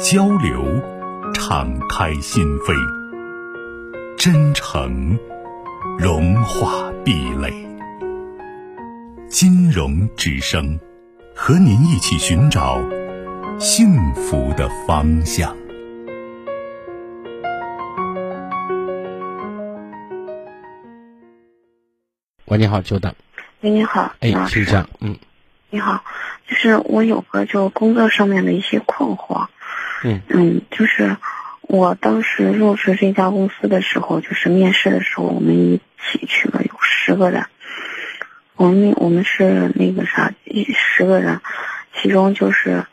交流，敞开心扉；真诚，融化壁垒。金融之声，和您一起寻找幸福的方向。喂，你好，久等。喂，你好，哎，请讲。嗯，你好，就是我有个就工作上面的一些困惑。嗯嗯，就是我当时入职这家公司的时候，就是面试的时候，我们一起去了，有十个人。我们我们是那个啥，一十个人，其中就是，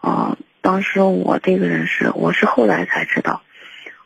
呃，当时我这个人是，我是后来才知道，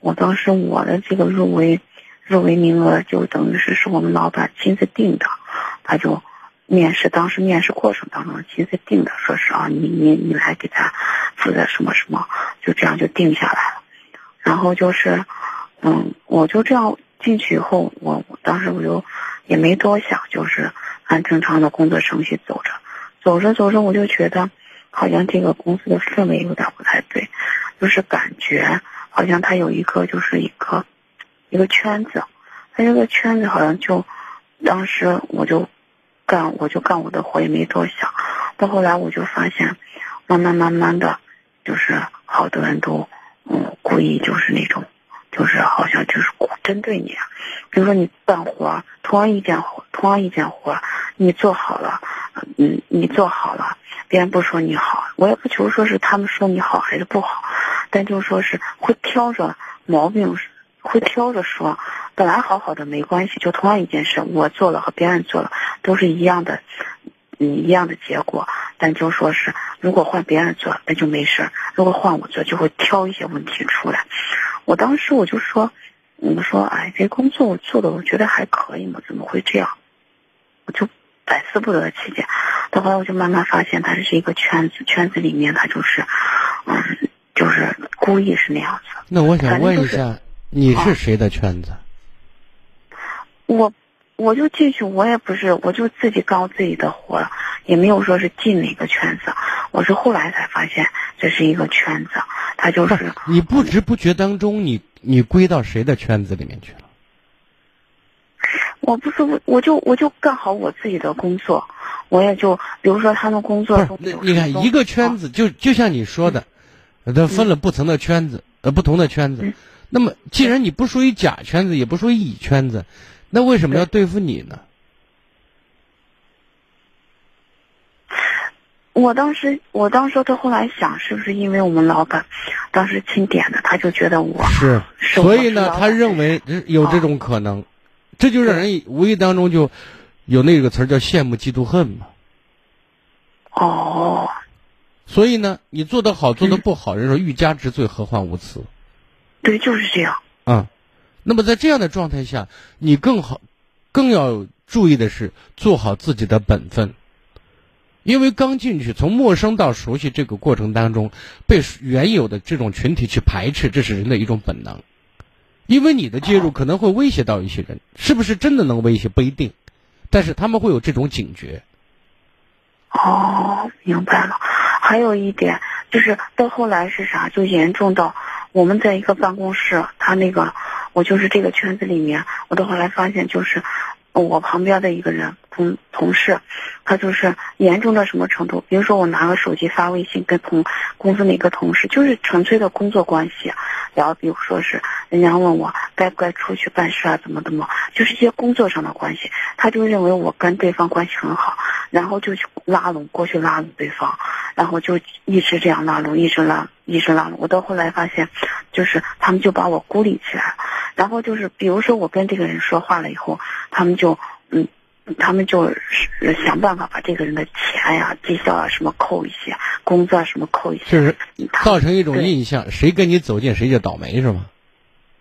我当时我的这个入围入围名额就等于是是我们老板亲自定的，他就。面试当时面试过程当中亲自定的，说是啊，你你你来给他负责什么什么，就这样就定下来了。然后就是，嗯，我就这样进去以后，我当时我就也没多想，就是按正常的工作程序走着，走着走着我就觉得，好像这个公司的氛围有点不太对，就是感觉好像他有一个就是一个一个圈子，他这个圈子好像就当时我就。干我就干我的活，也没多想。到后来我就发现，慢慢慢慢的，就是好多人都嗯故意就是那种，就是好像就是针对你。比如说你干活，同样一件活，同样一件活，你做好了，嗯，你做好了，别人不说你好，我也不求说是他们说你好还是不好，但就说是会挑着毛病，会挑着说。本来好好的没关系，就同样一件事，我做了和别人做了都是一样的，嗯，一样的结果。但就说是，如果换别人做，那就没事儿；如果换我做，就会挑一些问题出来。我当时我就说，我说，哎，这工作我做的我觉得还可以嘛，怎么会这样？我就百思不得其解。到后来我就慢慢发现，它是一个圈子，圈子里面他就是，嗯，就是故意是那样子。那我想问一下，你是谁的圈子？我我就进去，我也不是，我就自己干我自己的活，也没有说是进哪个圈子。我是后来才发现这是一个圈子，他就是你不知不觉当中，你你归到谁的圈子里面去了？我不是，我就我就干好我自己的工作，我也就比如说他们工作中，你看一个圈子，就就像你说的，他分了不同的圈子，呃，不同的圈子。那么既然你不属于甲圈子，也不属于乙圈子。那为什么要对付你呢？我当时，我当时到后来想，是不是因为我们老板当时钦点的，他就觉得我是，所以呢，他认为有这种可能，这就让人无意当中就有那个词儿叫羡慕嫉妒恨嘛。哦，所以呢，你做的好，做的不好，人说欲加之罪，何患无辞？对，就是这样。嗯。那么在这样的状态下，你更好，更要注意的是做好自己的本分。因为刚进去，从陌生到熟悉这个过程当中，被原有的这种群体去排斥，这是人的一种本能。因为你的介入可能会威胁到一些人，是不是真的能威胁不一定，但是他们会有这种警觉。哦，明白了。还有一点就是，到后来是啥？就严重到我们在一个办公室，他那个。我就是这个圈子里面，我到后来发现，就是我旁边的一个人同同事，他就是严重到什么程度？比如说我拿个手机发微信跟同公司那个同事，就是纯粹的工作关系，然后比如说是人家问我该不该出去办事啊，怎么怎么，就是一些工作上的关系，他就认为我跟对方关系很好，然后就去拉拢过去拉拢对方，然后就一直这样拉拢，一直拉，一直拉拢。我到后来发现，就是他们就把我孤立起来了。然后就是，比如说我跟这个人说话了以后，他们就嗯，他们就是想办法把这个人的钱呀、绩效啊什么扣一些，工资啊什么扣一些，就是造成一种印象，谁跟你走近谁就倒霉是吗？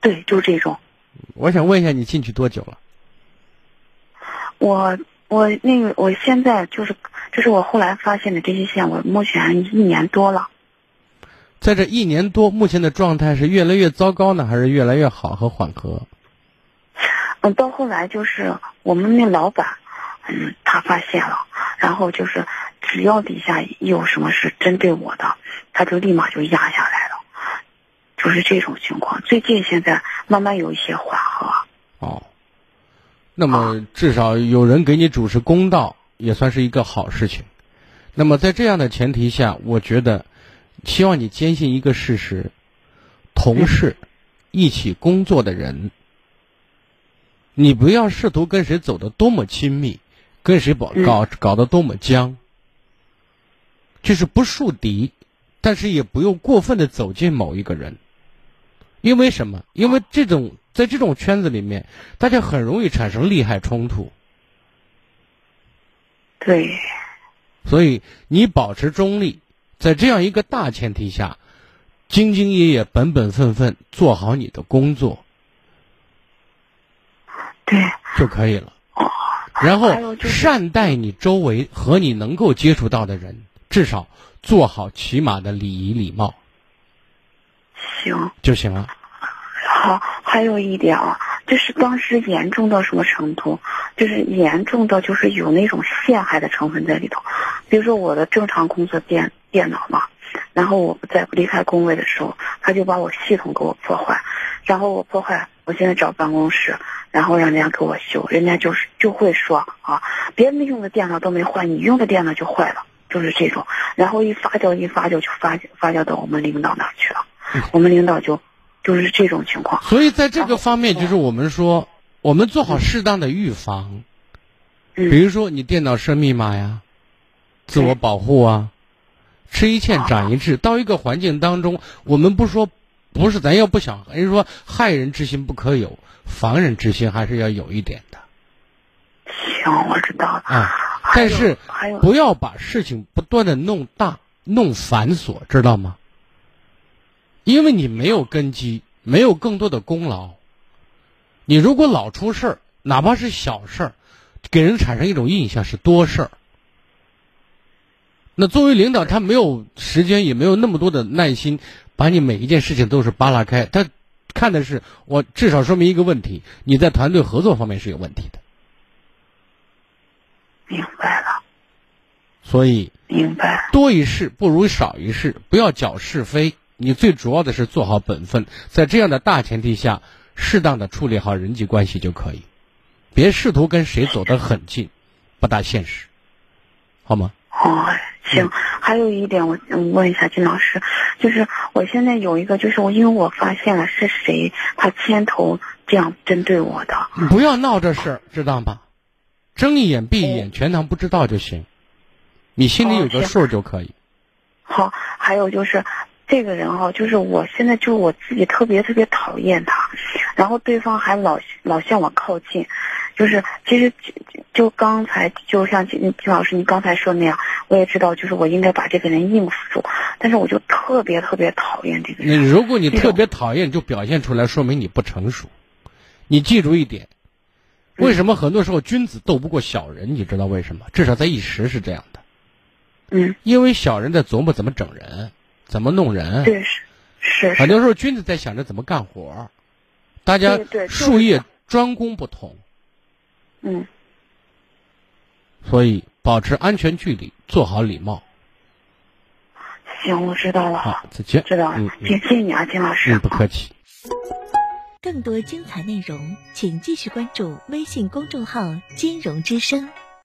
对，就这种。我想问一下，你进去多久了？我我那个我现在就是，这是我后来发现的这些线，我目前一年多了。在这一年多，目前的状态是越来越糟糕呢，还是越来越好和缓和？嗯，到后来就是我们那老板，嗯，他发现了，然后就是只要底下有什么是针对我的，他就立马就压下来了，就是这种情况。最近现在慢慢有一些缓和。哦，那么至少有人给你主持公道，也算是一个好事情。那么在这样的前提下，我觉得，希望你坚信一个事实：同事、一起工作的人，你不要试图跟谁走得多么亲密，跟谁搞搞搞得多么僵，就是不树敌，但是也不用过分的走进某一个人。因为什么？因为这种在这种圈子里面，大家很容易产生利害冲突。对，所以你保持中立，在这样一个大前提下，兢兢业业、本本分分做好你的工作对，就可以了。哦，然后善待你周围和你能够接触到的人，至少做好起码的礼仪礼貌行。就行了。好，还有一点啊，就是当时严重到什么程度？就是严重到就是有那种陷害的成分在里头。比如说我的正常工作电电脑嘛，然后我不在不离开工位的时候，他就把我系统给我破坏，然后我破坏，我现在找办公室，然后让人家给我修，人家就是就会说啊，别人用的电脑都没坏，你用的电脑就坏了，就是这种，然后一发酵一发酵就发发酵到我们领导那儿去了，我们领导就就是这种情况。所以在这个方面，就是我们说，我们做好适当的预防。嗯比如说，你电脑设密码呀，自我保护啊，吃一堑长一智。到一个环境当中，我们不说，不是咱要不想，人家说害人之心不可有，防人之心还是要有一点的行，我知道了。啊。但是不要把事情不断的弄大、弄繁琐，知道吗？因为你没有根基，没有更多的功劳。你如果老出事儿，哪怕是小事儿，给人产生一种印象是多事儿。那作为领导，他没有时间，也没有那么多的耐心，把你每一件事情都是扒拉开。他看的是我，至少说明一个问题：你在团队合作方面是有问题的。明白了，所以明白。多一事不如少一事，不要搅是非。你最主要的是做好本分，在这样的大前提下，适当的处理好人际关系就可以，别试图跟谁走得很近，不大现实，好吗？哦，行。还有一点，我嗯问一下金老师，就是我现在有一个，就是我因为我发现了是谁他牵头这样针对我的。不要闹这事儿，知道吗？睁一眼闭一眼，全当不知道就行，你心里有个数就可以。好，还有就是这个人哈、就是我现在就是我自己特别特别讨厌他，然后对方还老老向我靠近，就是其实就就刚才就像金金老师你刚才说那样，我也知道就是我应该把这个人应付住，但是我就特别特别讨厌这个那人。如果你特别讨厌，就表现出来，说明你不成熟。你记住一点，为什么很多时候君子斗不过小人？你知道为什么？至少在一时是这样的，嗯，因为小人在琢磨怎么整人，怎么弄人。对是是是，很多时候君子在想着怎么干活儿，大家术业专攻不同，嗯，所以保持安全距离，做好礼貌。行，我知道了，好，再见。知道了谢谢你啊，金老师。嗯，不客气。更多精彩内容，请继续关注微信公众号“金融之声”。